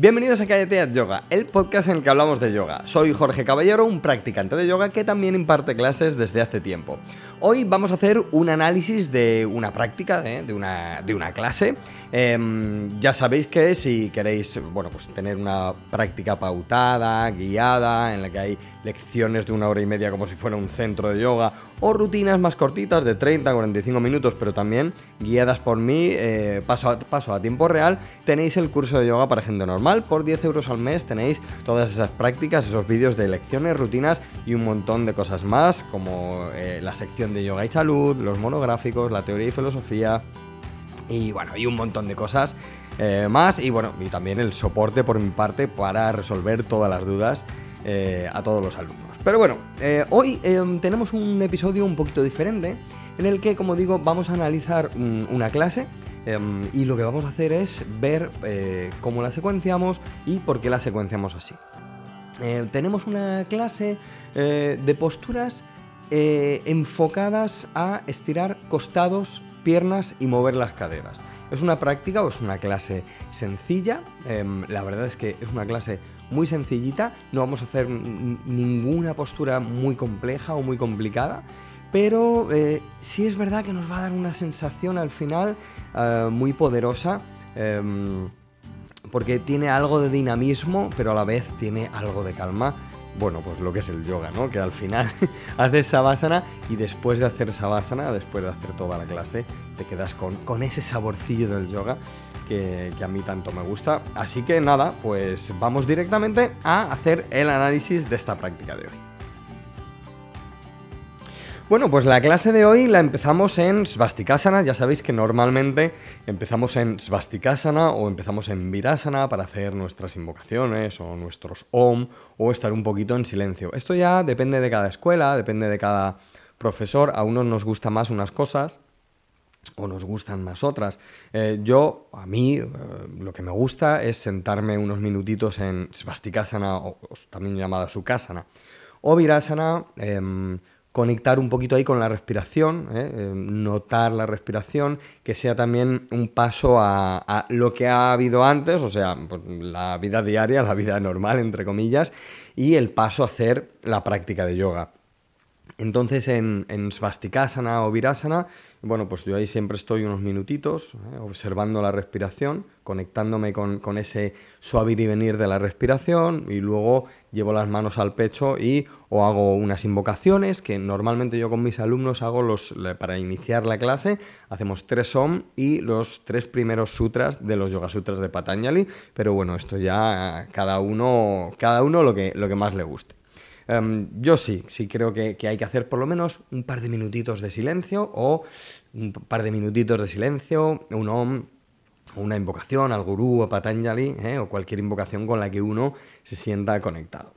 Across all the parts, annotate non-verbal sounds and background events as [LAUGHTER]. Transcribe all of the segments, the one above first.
Bienvenidos a Cállate at Yoga, el podcast en el que hablamos de yoga. Soy Jorge Caballero, un practicante de yoga que también imparte clases desde hace tiempo. Hoy vamos a hacer un análisis de una práctica, de, una, de una clase. Em, ya sabéis que si queréis bueno, pues tener una práctica pautada, guiada, en la que hay lecciones de una hora y media como si fuera un centro de yoga, o rutinas más cortitas de 30 a 45 minutos, pero también guiadas por mí eh, paso, a, paso a tiempo real, tenéis el curso de yoga para gente normal. Por 10 euros al mes tenéis todas esas prácticas, esos vídeos de lecciones, rutinas y un montón de cosas más, como eh, la sección de yoga y salud, los monográficos, la teoría y filosofía, y bueno, y un montón de cosas eh, más. Y bueno, y también el soporte por mi parte para resolver todas las dudas a todos los alumnos. Pero bueno, eh, hoy em, tenemos un episodio un poquito diferente en el que, como digo, vamos a analizar una clase em, y lo que vamos a hacer es ver eh, cómo la secuenciamos y por qué la secuenciamos así. Eh, tenemos una clase de posturas enfocadas a estirar costados, piernas y mover las caderas. Es una práctica o es una clase sencilla. Em, la verdad es que es una clase muy sencillita. No vamos a hacer ninguna postura muy compleja o muy complicada. Pero eh, sí es verdad que nos va a dar una sensación al final eh, muy poderosa. Em, porque tiene algo de dinamismo, pero a la vez tiene algo de calma bueno, pues lo que es el yoga, ¿no? Que al final [LAUGHS] haces sabásana y después de hacer sabásana, después de hacer toda la clase, te quedas con, ese saborcillo del yoga que, que, a mí tanto me gusta. Así que nada, pues vamos directamente a hacer el análisis de esta práctica de hoy. Bueno, pues la clase de hoy la empezamos en Svastikasana. Ya sabéis que normalmente empezamos en Svastikasana o empezamos en Virasana para hacer nuestras invocaciones o nuestros Om o estar un poquito en silencio. Esto ya depende de cada escuela, depende de cada profesor. A unos nos gustan más unas cosas o nos gustan más otras. Eh, yo, a mí, eh, lo que me gusta es sentarme unos minutitos en Svastikasana o, también llamada Sukhasana o Virasana. Em, conectar un poquito ahí con la respiración, ¿eh? Eh, notar la respiración, que sea también un paso a, lo que ha habido antes, o sea, pues, la vida diaria, la vida normal, entre comillas, y el paso a hacer la práctica de yoga. Entonces en, Svastikasana o Virasana, bueno, pues yo ahí siempre estoy unos minutitos ¿eh? observando la respiración, conectándome con, ese suavir y venir de la respiración y luego llevo las manos al pecho y o hago unas invocaciones que normalmente yo con mis alumnos hago los, para iniciar la clase, hacemos tres Om y los tres primeros sutras de los Yoga Sutras de Patanjali, pero bueno, esto ya cada uno, cada uno lo que, lo que más le guste. Em, yo sí, sí creo que, hay que hacer por lo menos un par de minutitos de silencio o un par de minutitos de silencio, un om, una invocación al gurú o Patanjali ¿eh? o cualquier invocación con la que uno se sienta conectado.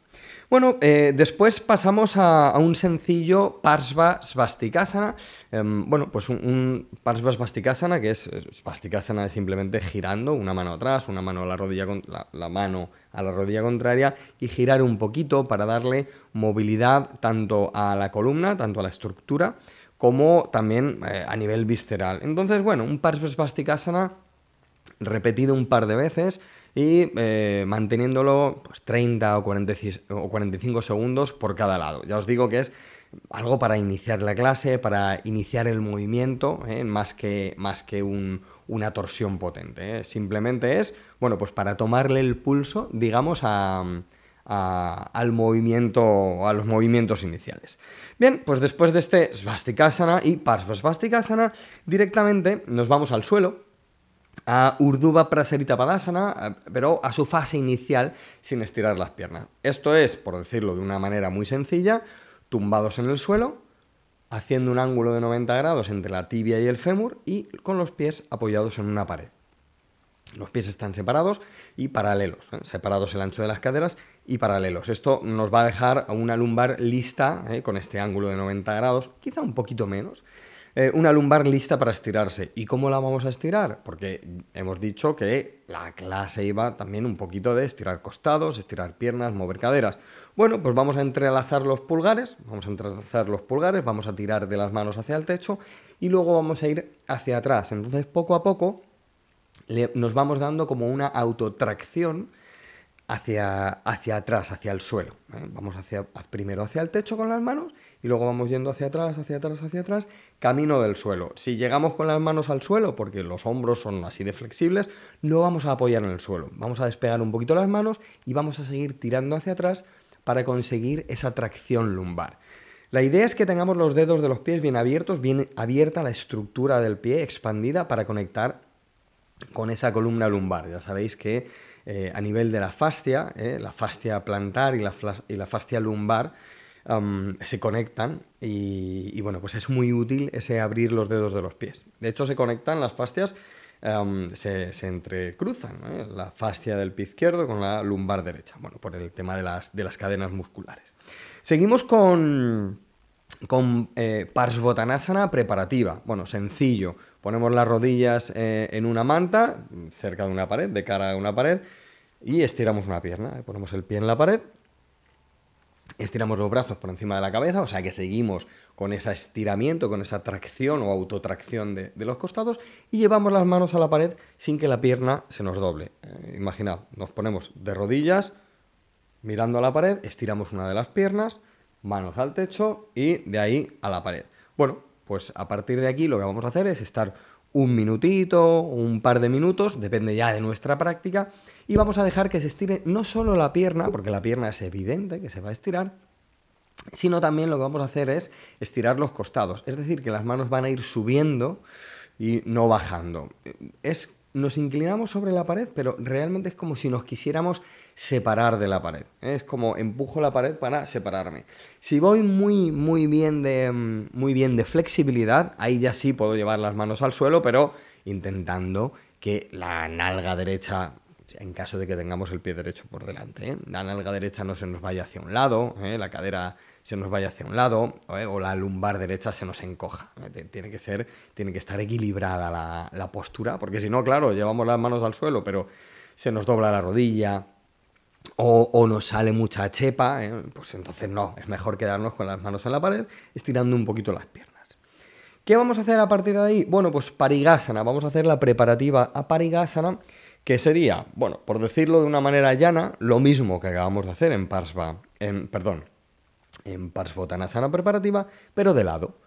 Bueno, eh, después pasamos a, un sencillo Parsva Svastikasana. Em, bueno, pues un, Parsva Svastikasana, que es Svastikasana simplemente girando una mano atrás, una mano a la rodilla, la, mano a la rodilla contraria y girar un poquito para darle movilidad tanto a la columna, tanto a la estructura, como también eh, a nivel visceral. Entonces, bueno, un Parsva Svastikasana repetido un par de veces y eh, manteniéndolo pues, 30 o, 45 segundos por cada lado. Ya os digo que es algo para iniciar la clase, para iniciar el movimiento, ¿eh? más que, más que una torsión potente. ¿eh? Simplemente es, bueno, pues para tomarle el pulso, digamos, al movimiento, a los movimientos iniciales. Bien, pues después de este Svastikasana y Parsvastikasana, directamente nos vamos al suelo a Urdhva Prasarita Padasana, pero a su fase inicial sin estirar las piernas. Esto es, por decirlo de una manera muy sencilla, tumbados en el suelo, haciendo un ángulo de 90 grados entre la tibia y el fémur y con los pies apoyados en una pared. Los pies están separados y paralelos, ¿eh? separados el ancho de las caderas y paralelos. Esto nos va a dejar una lumbar lista ¿eh? con este ángulo de 90 grados, quizá un poquito menos, eh, una lumbar lista para estirarse. ¿Y cómo la vamos a estirar? Porque hemos dicho que la clase iba también un poquito de estirar costados, estirar piernas, mover caderas. Bueno, pues vamos a entrelazar los pulgares, vamos a entrelazar los pulgares, vamos a tirar de las manos hacia el techo y luego vamos a ir hacia atrás. Entonces, poco a poco nos vamos dando como una autotracción hacia, hacia atrás, hacia el suelo. ¿eh? Vamos hacia, primero hacia el techo con las manos y luego vamos yendo hacia atrás, hacia atrás, hacia atrás, camino del suelo. Si llegamos con las manos al suelo, porque los hombros son así de flexibles, no vamos a apoyar en el suelo. Vamos a despegar un poquito las manos y vamos a seguir tirando hacia atrás para conseguir esa tracción lumbar. La idea es que tengamos los dedos de los pies bien abiertos, bien abierta la estructura del pie, expandida para conectar con esa columna lumbar. Ya sabéis que eh, a nivel de la fascia, eh, la fascia plantar y la, y la fascia lumbar, se conectan y, bueno, pues es muy útil ese abrir los dedos de los pies. De hecho, se conectan las fascias, se, entrecruzan, ¿eh? la fascia del pie izquierdo con la lumbar derecha, bueno, por el tema de las, de las cadenas musculares. Seguimos con, con eh, Parsvottanasana preparativa. Bueno, sencillo. Ponemos las rodillas eh, en una manta, cerca de una pared, de cara a una pared, y estiramos una pierna. Ponemos el pie en la pared estiramos los brazos por encima de la cabeza, o sea que seguimos con ese estiramiento, con esa tracción o autotracción de, los costados y llevamos las manos a la pared sin que la pierna se nos doble. Eh, imaginad, nos ponemos de rodillas, mirando a la pared, estiramos una de las piernas, manos al techo y de ahí a la pared. Bueno, pues a partir de aquí lo que vamos a hacer es estar un minutito, un par de minutos, depende ya de nuestra práctica, y vamos a dejar que se estire no solo la pierna, porque la pierna es evidente que se va a estirar, sino también lo que vamos a hacer es estirar los costados, es decir, que las manos van a ir subiendo y no bajando. Es, nos inclinamos sobre la pared, pero realmente es como si nos quisiéramos separar de la pared. Es como empujo la pared para separarme. Si voy muy, muy, bien de, muy bien de flexibilidad, ahí ya sí puedo llevar las manos al suelo, pero intentando que la nalga derecha en caso de que tengamos el pie derecho por delante. ¿eh? La nalga derecha no se nos vaya hacia un lado, ¿eh? la cadera se nos vaya hacia un lado ¿eh? o la lumbar derecha se nos encoja. Tiene que ser, tiene que estar equilibrada la, postura, porque si no, claro, llevamos las manos al suelo, pero se nos dobla la rodilla, o, o, nos sale mucha chepa, pues entonces no, es mejor quedarnos con las manos en la pared, estirando un poquito las piernas. ¿Qué vamos a hacer a partir de ahí? Bueno, pues parigasana, vamos a hacer la preparativa a parigasana, que sería, bueno, por decirlo de una manera llana, lo mismo que acabamos de hacer en Parsva, en, perdón, en Parsvotanasana preparativa, pero de lado.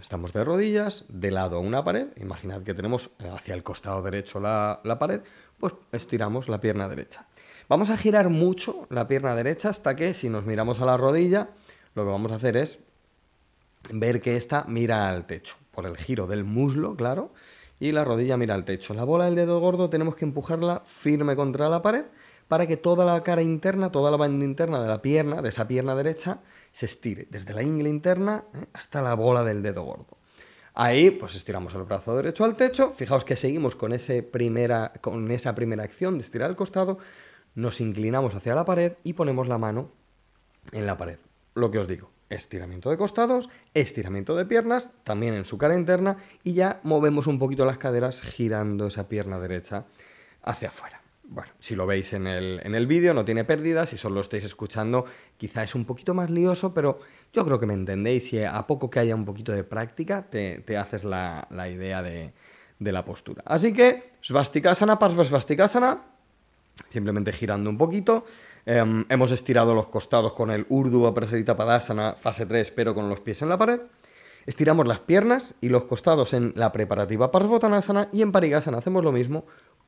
Estamos de rodillas, de lado a una pared, imaginad que tenemos hacia el costado derecho la, la pared, pues estiramos la pierna derecha. Vamos a girar mucho la pierna derecha hasta que si nos miramos a la rodilla, lo que vamos a hacer es ver que esta mira al techo, por el giro del muslo, claro, y la rodilla mira al techo. La bola del dedo gordo tenemos que empujarla firme contra la pared para que toda la cara interna, toda la banda interna de la pierna, de esa pierna derecha, se estire, desde la ingle interna ¿eh? hasta la bola del dedo gordo. Ahí, pues estiramos el brazo derecho al techo. Fijaos que seguimos con, ese primera, con esa primera acción de estirar el costado. Nos inclinamos hacia la pared y ponemos la mano en la pared. Lo que os digo, estiramiento de costados, estiramiento de piernas, también en su cara interna y ya movemos un poquito las caderas girando esa pierna derecha hacia afuera. Bueno, si lo veis en el, en el vídeo no tiene pérdida, si solo lo estáis escuchando quizá es un poquito más lioso, pero yo creo que me entendéis y a poco que haya un poquito de práctica te, haces la, idea de, de, la postura. Así que, svastikasana, svastikasana, simplemente girando un poquito, Em, hemos estirado los costados con el Urdhva Prasarita Padasana fase 3, pero con los pies en la pared. Estiramos las piernas y los costados en la preparativa Parsvottanasana y en Parigasana hacemos lo mismo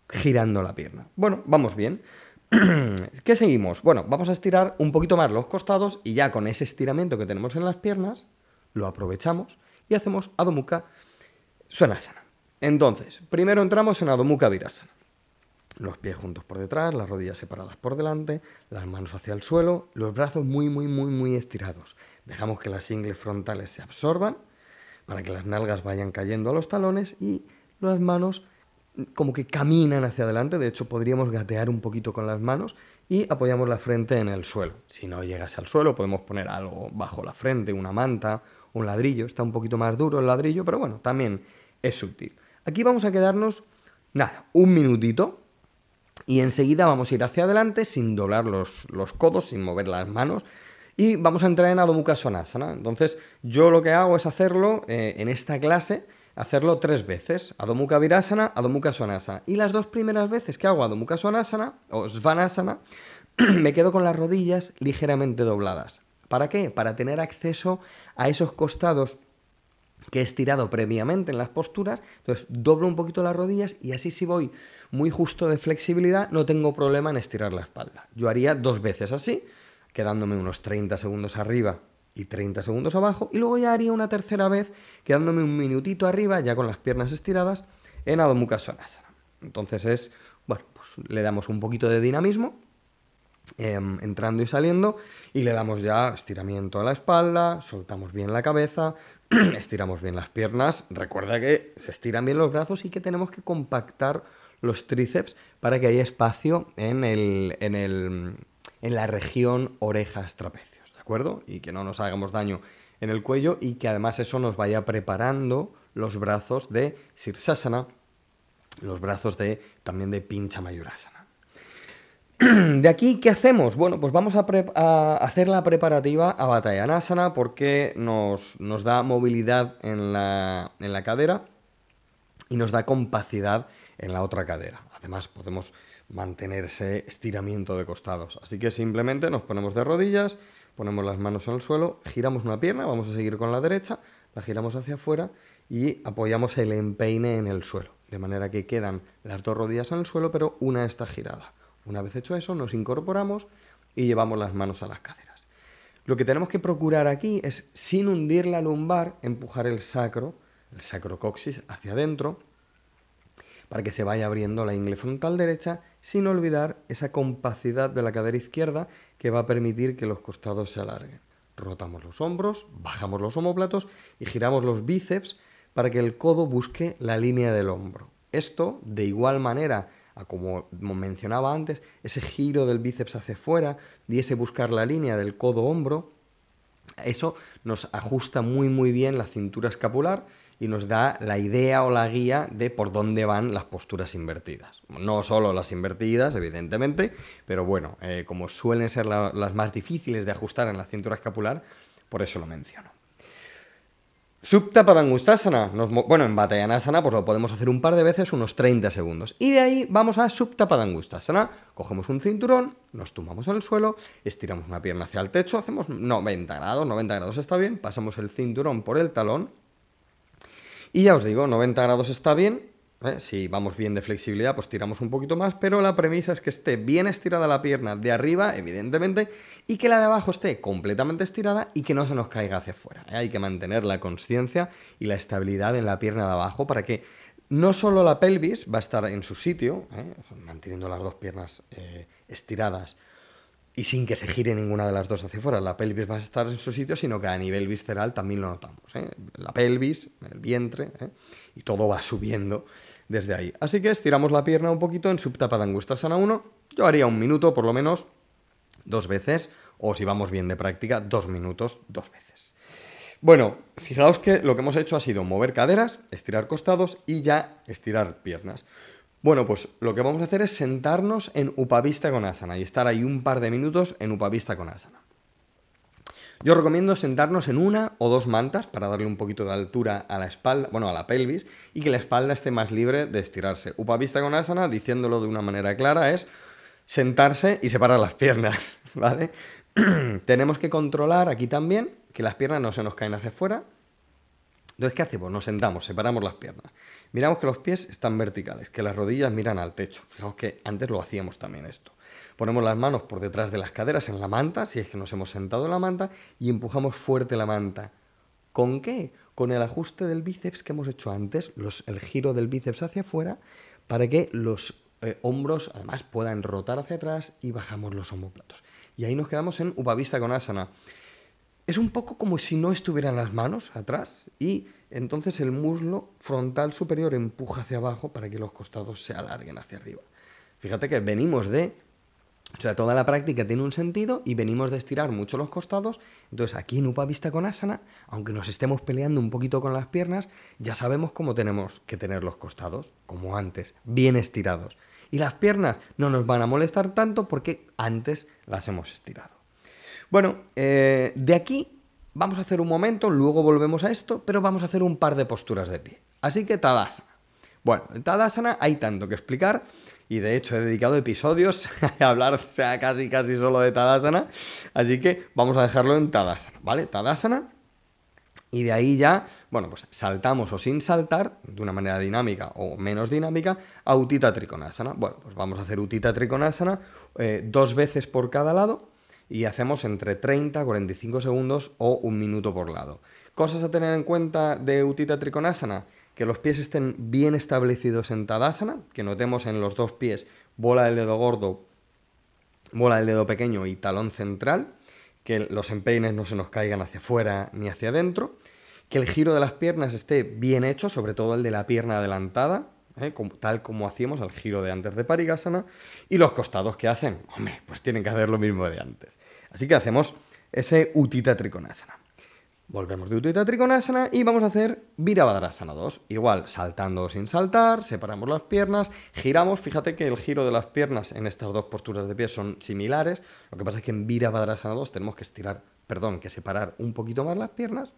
girando la pierna. Bueno, vamos bien. [CLEARS THROAT] ¿Qué seguimos? Bueno, vamos a estirar un poquito más los costados y ya con ese estiramiento que tenemos en las piernas, lo aprovechamos y hacemos Adho Mukha. Entonces, primero entramos en Adho Virasana los pies juntos por detrás, las rodillas separadas por delante, las manos hacia el suelo, los brazos muy, muy, muy, muy estirados. Dejamos que las ingles frontales se absorban para que las nalgas vayan cayendo a los talones y las manos como que caminan hacia adelante. De hecho, podríamos gatear un poquito con las manos y apoyamos la frente en el suelo. Si no llegas al suelo, podemos poner algo bajo la frente, una manta, un ladrillo. Está un poquito más duro el ladrillo, pero bueno, también es sutil. Aquí vamos a quedarnos, nada, un minutito y enseguida vamos a ir hacia adelante sin doblar los, codos, sin mover las manos. Y vamos a entrar en Adho Mukha Svanasana. Entonces, yo lo que hago es hacerlo eh, en esta clase hacerlo tres veces, Adho Mukha Virasana, Adho Mukha Svanasana. Y las dos primeras veces que hago Adho Mukha Svanasana o Svanasana, [CLEARS THROAT] me quedo con las rodillas ligeramente dobladas. ¿Para qué? Para tener acceso a esos costados que he estirado previamente en las posturas, entonces doblo un poquito las rodillas y así si voy muy justo de flexibilidad no tengo problema en estirar la espalda. Yo haría dos veces así, quedándome unos 30 segundos arriba y 30 segundos abajo, y luego ya haría una tercera vez quedándome un minutito arriba, ya con las piernas estiradas, en Adho Mukha. Entonces es, bueno, pues le damos un poquito de dinamismo Em, entrando y saliendo y le damos ya estiramiento a la espalda, soltamos bien la cabeza, [CLEARS THROAT] estiramos bien las piernas. Recuerda que se estiran bien los brazos y que tenemos que compactar los tríceps para que haya espacio en, el, en, el, en la región orejas trapecios, ¿de acuerdo? Y que no nos hagamos daño en el cuello y que además eso nos vaya preparando los brazos de Sirsasana, los brazos de también de Pincha Mayurasana. [CLEARS THROAT] De aquí, ¿qué hacemos? Bueno, pues vamos a, hacer la preparativa a Batayanasana porque nos, nos da movilidad en la, en la, cadera y nos da compacidad en la otra cadera. Además, podemos mantener ese estiramiento de costados. Así que simplemente nos ponemos de rodillas, ponemos las manos en el suelo, giramos una pierna, vamos a seguir con la derecha, la giramos hacia afuera y apoyamos el empeine en el suelo. De manera que quedan las dos rodillas en el suelo, pero una está girada. Una vez hecho eso, nos incorporamos y llevamos las manos a las caderas. Lo que tenemos que procurar aquí es, sin hundir la lumbar, empujar el sacro, el sacrocoxis, hacia adentro, para que se vaya abriendo la ingle frontal derecha, sin olvidar esa compacidad de la cadera izquierda que va a permitir que los costados se alarguen. Rotamos los hombros, bajamos los omóplatos y giramos los bíceps para que el codo busque la línea del hombro. Esto, de igual manera como mencionaba antes, ese giro del bíceps hacia afuera y ese buscar la línea del codo-hombro, eso nos ajusta muy muy bien la cintura escapular y nos da la idea o la guía de por dónde van las posturas invertidas. No solo las invertidas, evidentemente, pero bueno, eh, como suelen ser las más difíciles de ajustar en la cintura escapular, por eso lo menciono. Supta Padangustasana. bueno, en Batayanasana pues lo podemos hacer un par de veces, unos 30 segundos. Y de ahí vamos a Supta Padangustasana. Cogemos un cinturón, nos tumbamos en el suelo, estiramos una pierna hacia el techo, hacemos 90 grados, 90 grados está bien, pasamos el cinturón por el talón. Y ya os digo, 90 grados está bien, ¿eh? Si vamos bien de flexibilidad, pues tiramos un poquito más, pero la premisa es que esté bien estirada la pierna de arriba, evidentemente, y que la de abajo esté completamente estirada y que no se nos caiga hacia afuera. ¿eh? Hay que mantener la conciencia y la estabilidad en la pierna de abajo para que no solo la pelvis va a estar en su sitio, ¿eh? manteniendo las dos piernas estiradas y sin que se gire ninguna de las dos hacia afuera, la pelvis va a estar en su sitio, sino que a nivel visceral también lo notamos. La pelvis, el vientre, y todo va subiendo desde ahí. Así que estiramos la pierna un poquito en Subtapadangustasana 1. Yo haría un minuto por lo menos dos veces, o si vamos bien de práctica, dos minutos dos veces. Bueno, fijaos que lo que hemos hecho ha sido mover caderas, estirar costados y ya estirar piernas. Bueno, pues lo que vamos a hacer es sentarnos en Upavista con asana y estar ahí un par de minutos en Upavista con asana. Yo recomiendo sentarnos en una o dos mantas para darle un poquito de altura a la espalda, bueno, a la pelvis, y que la espalda esté más libre de estirarse. Upavista con asana, diciéndolo de una manera clara, es sentarse y separar las piernas, [LAUGHS] ¿vale? [CLEARS THROAT] Tenemos que controlar aquí también que las piernas no se nos caen hacia afuera. Entonces, ¿qué hacemos? Nos sentamos, separamos las piernas. Miramos que los pies están verticales, que las rodillas miran al techo. Fijaos que antes lo hacíamos también esto. Ponemos las manos por detrás de las caderas en la manta, si es que nos hemos sentado en la manta, y empujamos fuerte la manta. ¿Con qué? Con el ajuste del bíceps que hemos hecho antes, el giro del bíceps hacia afuera, para que los eh, hombros además puedan rotar hacia atrás y bajamos los homóplatos. Y ahí nos quedamos en Upavista con asana. Es un poco como si no estuvieran las manos atrás y entonces el muslo frontal superior empuja hacia abajo para que los costados se alarguen hacia arriba. Fíjate que venimos de o sea, toda la práctica tiene un sentido y venimos de estirar mucho los costados. Entonces, aquí en Upavista con Asana, aunque nos estemos peleando un poquito con las piernas, ya sabemos cómo tenemos que tener los costados, como antes, bien estirados. Y las piernas no nos van a molestar tanto porque antes las hemos estirado. Bueno, eh, de aquí vamos a hacer un momento, luego volvemos a esto, pero vamos a hacer un par de posturas de pie. Así que Tadasana. Bueno, en Tadasana hay tanto que explicar y de hecho he dedicado episodios [LAUGHS] a hablar sea, casi casi solo de Tadasana, así que vamos a dejarlo en Tadasana, ¿vale? Tadasana y de ahí ya, bueno, pues saltamos o sin saltar, de una manera dinámica o menos dinámica, a Utita Trikonasana. Bueno, pues vamos a hacer Utita Trikonasana eh, dos veces por cada lado y hacemos entre 30 45 segundos o un minuto por lado. Cosas a tener en cuenta de Utita Trikonasana que los pies estén bien establecidos en Tadasana, que notemos en los dos pies bola del dedo gordo, bola del dedo pequeño y talón central, que los empeines no se nos caigan hacia afuera ni hacia adentro, que el giro de las piernas esté bien hecho, sobre todo el de la pierna adelantada, ¿eh? tal como hacíamos al giro de antes de Parigasana, y los costados que hacen, hombre, pues tienen que hacer lo mismo de antes. Así que hacemos ese Utita Trikonasana. Volvemos de Utita Trikonasana y vamos a hacer Virabhadrasana 2. Igual, saltando sin saltar, separamos las piernas, giramos. Fíjate que el giro de las piernas en estas dos posturas de pie son similares. Lo que pasa es que en Virabhadrasana 2 tenemos que estirar, perdón, que separar un poquito más las piernas.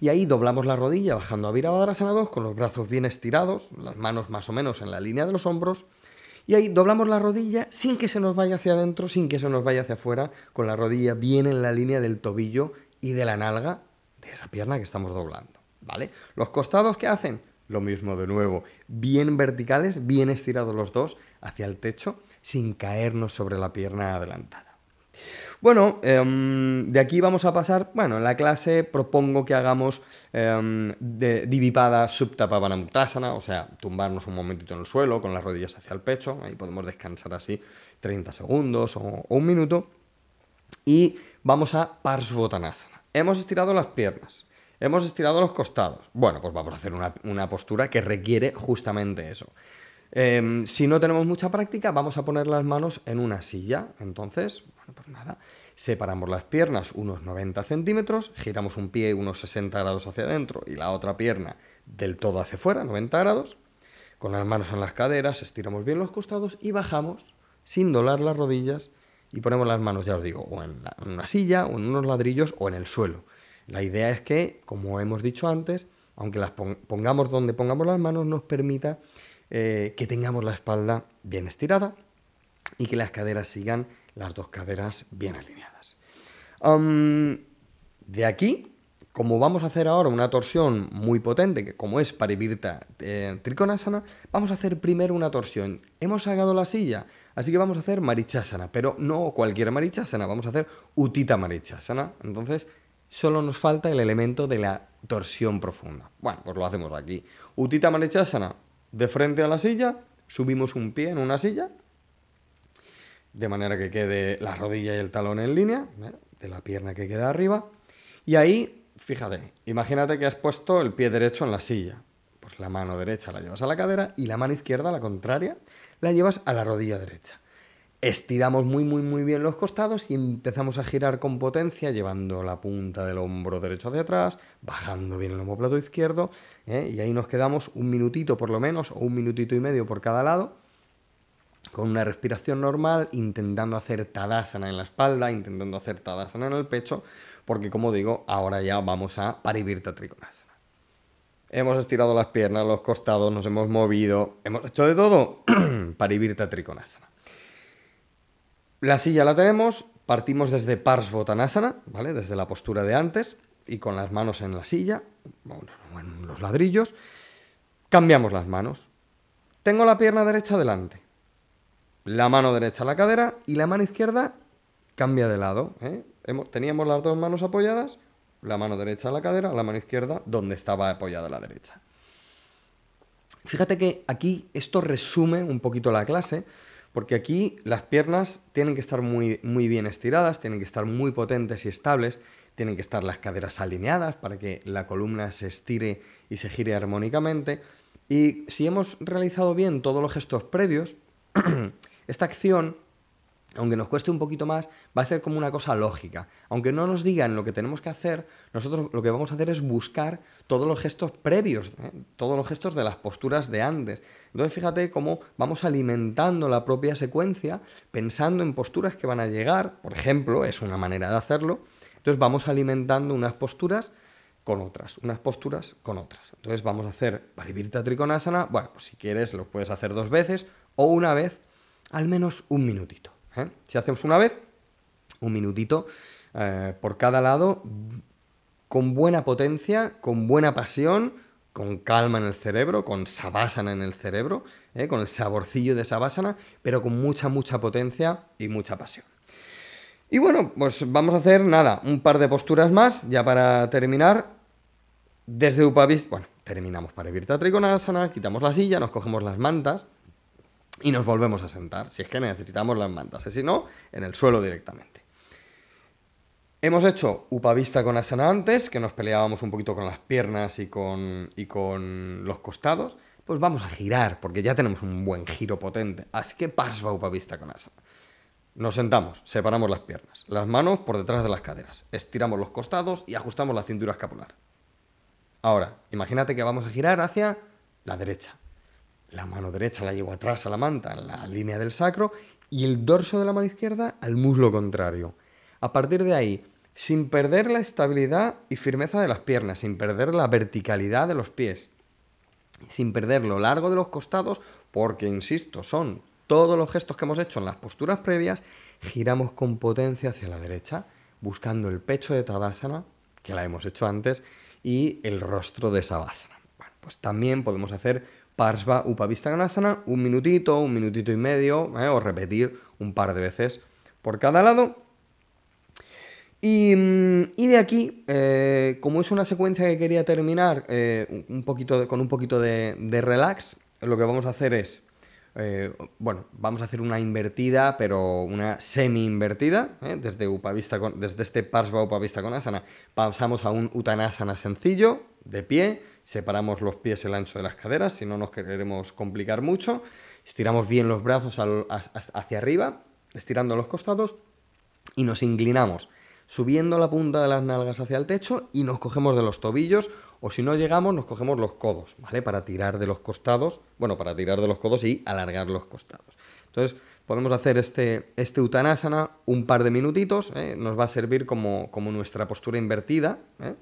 Y ahí doblamos la rodilla bajando a Virabhadrasana 2 con los brazos bien estirados, las manos más o menos en la línea de los hombros. Y ahí doblamos la rodilla sin que se nos vaya hacia adentro, sin que se nos vaya hacia afuera, con la rodilla bien en la línea del tobillo y de la nalga de esa pierna que estamos doblando, ¿vale? Los costados que hacen lo mismo de nuevo, bien verticales, bien estirados los dos hacia el techo sin caernos sobre la pierna adelantada. Bueno, em, de aquí vamos a pasar, bueno, en la clase propongo que hagamos eh, de Divipada o sea, tumbarnos un momentito en el suelo con las rodillas hacia el pecho, ahí podemos descansar así 30 segundos o, un minuto, y vamos a Parsvottanasana. Hemos estirado las piernas, hemos estirado los costados. Bueno, pues vamos a hacer una, postura que requiere justamente eso. Em, si no tenemos mucha práctica, vamos a poner las manos en una silla. Entonces, bueno, pues nada, separamos las piernas unos 90 centímetros, giramos un pie unos 60 grados hacia adentro y la otra pierna del todo hacia afuera, 90 grados. Con las manos en las caderas, estiramos bien los costados y bajamos sin dolar las rodillas y ponemos las manos, ya os digo, o en, una silla, o en unos ladrillos, o en el suelo. La idea es que, como hemos dicho antes, aunque las pongamos donde pongamos las manos, nos permita eh, que tengamos la espalda bien estirada y que las caderas sigan las dos caderas bien alineadas. de aquí, como vamos a hacer ahora una torsión muy potente, que como es Parivirta eh, vamos a hacer primero una torsión. Hemos sacado la silla, Así que vamos a hacer Marichasana, pero no cualquier Marichasana, vamos a hacer Utita Marichasana. Entonces, solo nos falta el elemento de la torsión profunda. Bueno, pues lo hacemos aquí. Utita Marichasana, de frente a la silla, subimos un pie en una silla, de manera que quede la rodilla y el talón en línea, ¿eh? de la pierna que queda arriba. Y ahí, fíjate, imagínate que has puesto el pie derecho en la silla. Pues la mano derecha la llevas a la cadera y la mano izquierda, la contraria, la llevas a la rodilla derecha. Estiramos muy, muy, muy bien los costados y empezamos a girar con potencia, llevando la punta del hombro derecho hacia atrás, bajando bien el homoplato izquierdo, ¿eh? y ahí nos quedamos un minutito por lo menos, o un minutito y medio por cada lado, con una respiración normal, intentando hacer tadasana en la espalda, intentando hacer tadasana en el pecho, porque como digo, ahora ya vamos a parivirta trikonasana. Hemos estirado las piernas, los costados, nos hemos movido, hemos hecho de todo [CLEARS THROAT] para Parivirta Trikonasana. La silla la tenemos, partimos desde Parsvottanasana, ¿vale? Desde la postura de antes y con las manos en la silla, en los ladrillos, cambiamos las manos. Tengo la pierna derecha delante, la mano derecha a la cadera y la mano izquierda cambia de lado. ¿eh? teníamos las dos manos apoyadas, la mano derecha a la cadera, la mano izquierda donde estaba apoyada la derecha. Fíjate que aquí esto resume un poquito la clase, porque aquí las piernas tienen que estar muy, muy bien estiradas, tienen que estar muy potentes y estables, tienen que estar las caderas alineadas para que la columna se estire y se gire armónicamente. Y si hemos realizado bien todos los gestos previos, [CLEARS THROAT] esta acción aunque nos cueste un poquito más, va a ser como una cosa lógica. Aunque no nos digan lo que tenemos que hacer, nosotros lo que vamos a hacer es buscar todos los gestos previos, ¿eh? todos los gestos de las posturas de antes. Entonces fíjate cómo vamos alimentando la propia secuencia pensando en posturas que van a llegar, por ejemplo, es una manera de hacerlo. Entonces vamos alimentando unas posturas con otras, unas posturas con otras. Entonces vamos a hacer Parivirta Trikonasana. Bueno, pues si quieres lo puedes hacer dos veces o una vez, al menos un minutito. ¿Eh? Si hacemos una vez, un minutito eh, por cada lado, con buena potencia, con buena pasión, con calma en el cerebro, con sabásana en el cerebro, ¿eh? con el saborcillo de sabásana, pero con mucha, mucha potencia y mucha pasión. Y bueno, pues vamos a hacer nada, un par de posturas más, ya para terminar. Desde Upavist, bueno, terminamos para Virta Trikonasana, quitamos la silla, nos cogemos las mantas y nos volvemos a sentar, si es que necesitamos las mantas, si no, en el suelo directamente. Hemos hecho Upavista con Asana antes, que nos peleábamos un poquito con las piernas y con, y con los costados. Pues vamos a girar, porque ya tenemos un buen giro potente. Así que Parsva Upavista con Asana. Nos sentamos, separamos las piernas, las manos por detrás de las caderas, estiramos los costados y ajustamos la cintura escapular. Ahora, imagínate que vamos a girar hacia la derecha. La mano derecha la llevo atrás a la manta, en la línea del sacro, y el dorso de la mano izquierda al muslo contrario. A partir de ahí, sin perder la estabilidad y firmeza de las piernas, sin perder la verticalidad de los pies, sin perder lo largo de los costados, porque, insisto, son todos los gestos que hemos hecho en las posturas previas, giramos con potencia hacia la derecha, buscando el pecho de Tadasana, que la hemos hecho antes, y el rostro de Savasana. Pues también podemos hacer Parsva Ganasana, un minutito, un minutito y medio, ¿eh? o repetir un par de veces por cada lado. Y, de aquí, eh, como es una secuencia que quería terminar eh, un poquito con un poquito de relax, lo que vamos a hacer es eh, bueno, vamos a hacer una invertida, pero una semi-invertida, ¿eh? desde, desde este Parsva Upavista con Asana, pasamos a un Uttanasana sencillo, de pie, separamos los pies el ancho de las caderas, si no nos queremos complicar mucho, estiramos bien los brazos hacia arriba, estirando los costados, y nos inclinamos, subiendo la punta de las nalgas hacia el techo y nos cogemos de los tobillos o si no llegamos nos cogemos los codos, ¿vale? Para tirar de los costados, bueno, para tirar de los codos y alargar los costados. Entonces, podemos hacer este, este Uttanasana un par de minutitos, ¿eh? nos va a servir como, como nuestra postura invertida, ¿eh?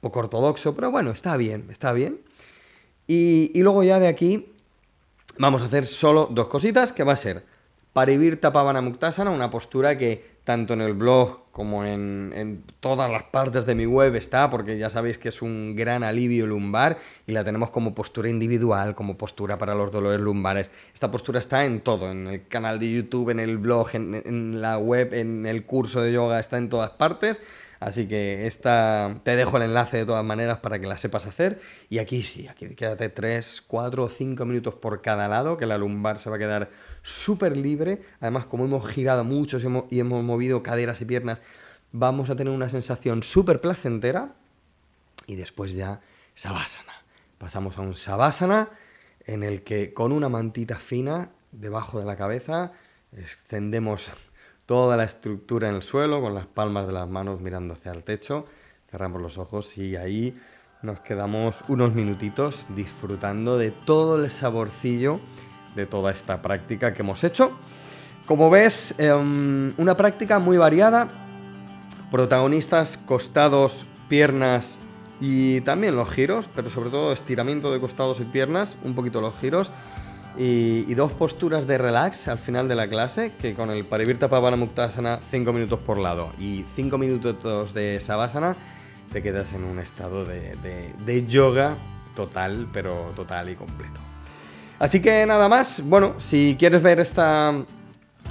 poco ortodoxo, pero bueno, está bien, está bien. Y, y, luego ya de aquí vamos a hacer solo dos cositas, que va a ser Parivirta Pavana Muktasana, una postura que tanto en el blog como en, todas las partes de mi web está, porque ya sabéis que es un gran alivio lumbar y la tenemos como postura individual, como postura para los dolores lumbares. Esta postura está en todo, en el canal de YouTube, en el blog, en, la web, en el curso de yoga, está en todas partes. Así que esta, te dejo el enlace de todas maneras para que la sepas hacer. Y aquí sí, aquí quédate 3, 4 o 5 minutos por cada lado, que la lumbar se va a quedar súper libre. Además, como hemos girado mucho y hemos movido caderas y piernas, vamos a tener una sensación súper placentera. Y después ya, Savasana. Pasamos a un Savasana en el que con una mantita fina debajo de la cabeza extendemos toda la estructura en el suelo con las palmas de las manos mirando hacia el techo. Cerramos los ojos y ahí nos quedamos unos minutitos disfrutando de todo el saborcillo de toda esta práctica que hemos hecho. Como ves, em, una práctica muy variada, protagonistas, costados, piernas y también los giros, pero sobre todo estiramiento de costados y piernas, un poquito los giros. Y, dos posturas de relax al final de la clase, que con el Parivirta Pavana Muktasana 5 minutos por lado y 5 minutos de Savasana, te quedas en un estado de, de yoga total, pero total y completo. Así que nada más, bueno, si quieres ver esta,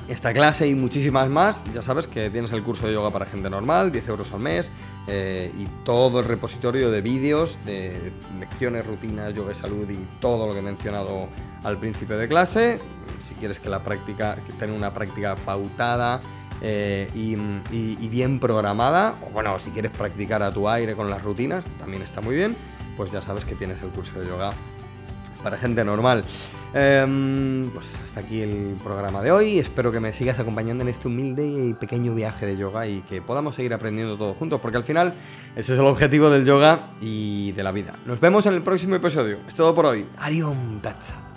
esta clase y muchísimas más, ya sabes que tienes el curso de yoga para gente normal, 10 euros al mes, eh, y todo el repositorio de vídeos, de lecciones, rutinas, yoga de salud y todo lo que he mencionado al principio de clase. Si quieres que la práctica, que tenga una práctica pautada eh, y, bien programada, o bueno, si quieres practicar a tu aire con las rutinas, también está muy bien, pues ya sabes que tienes el curso de yoga para gente normal. Em, pues hasta aquí el programa de hoy. Espero que me sigas acompañando en este humilde y pequeño viaje de yoga y que podamos seguir aprendiendo todos juntos, porque al final ese es el objetivo del yoga y de la vida. Nos vemos en el próximo episodio. Es todo por hoy. Arion Tatsa.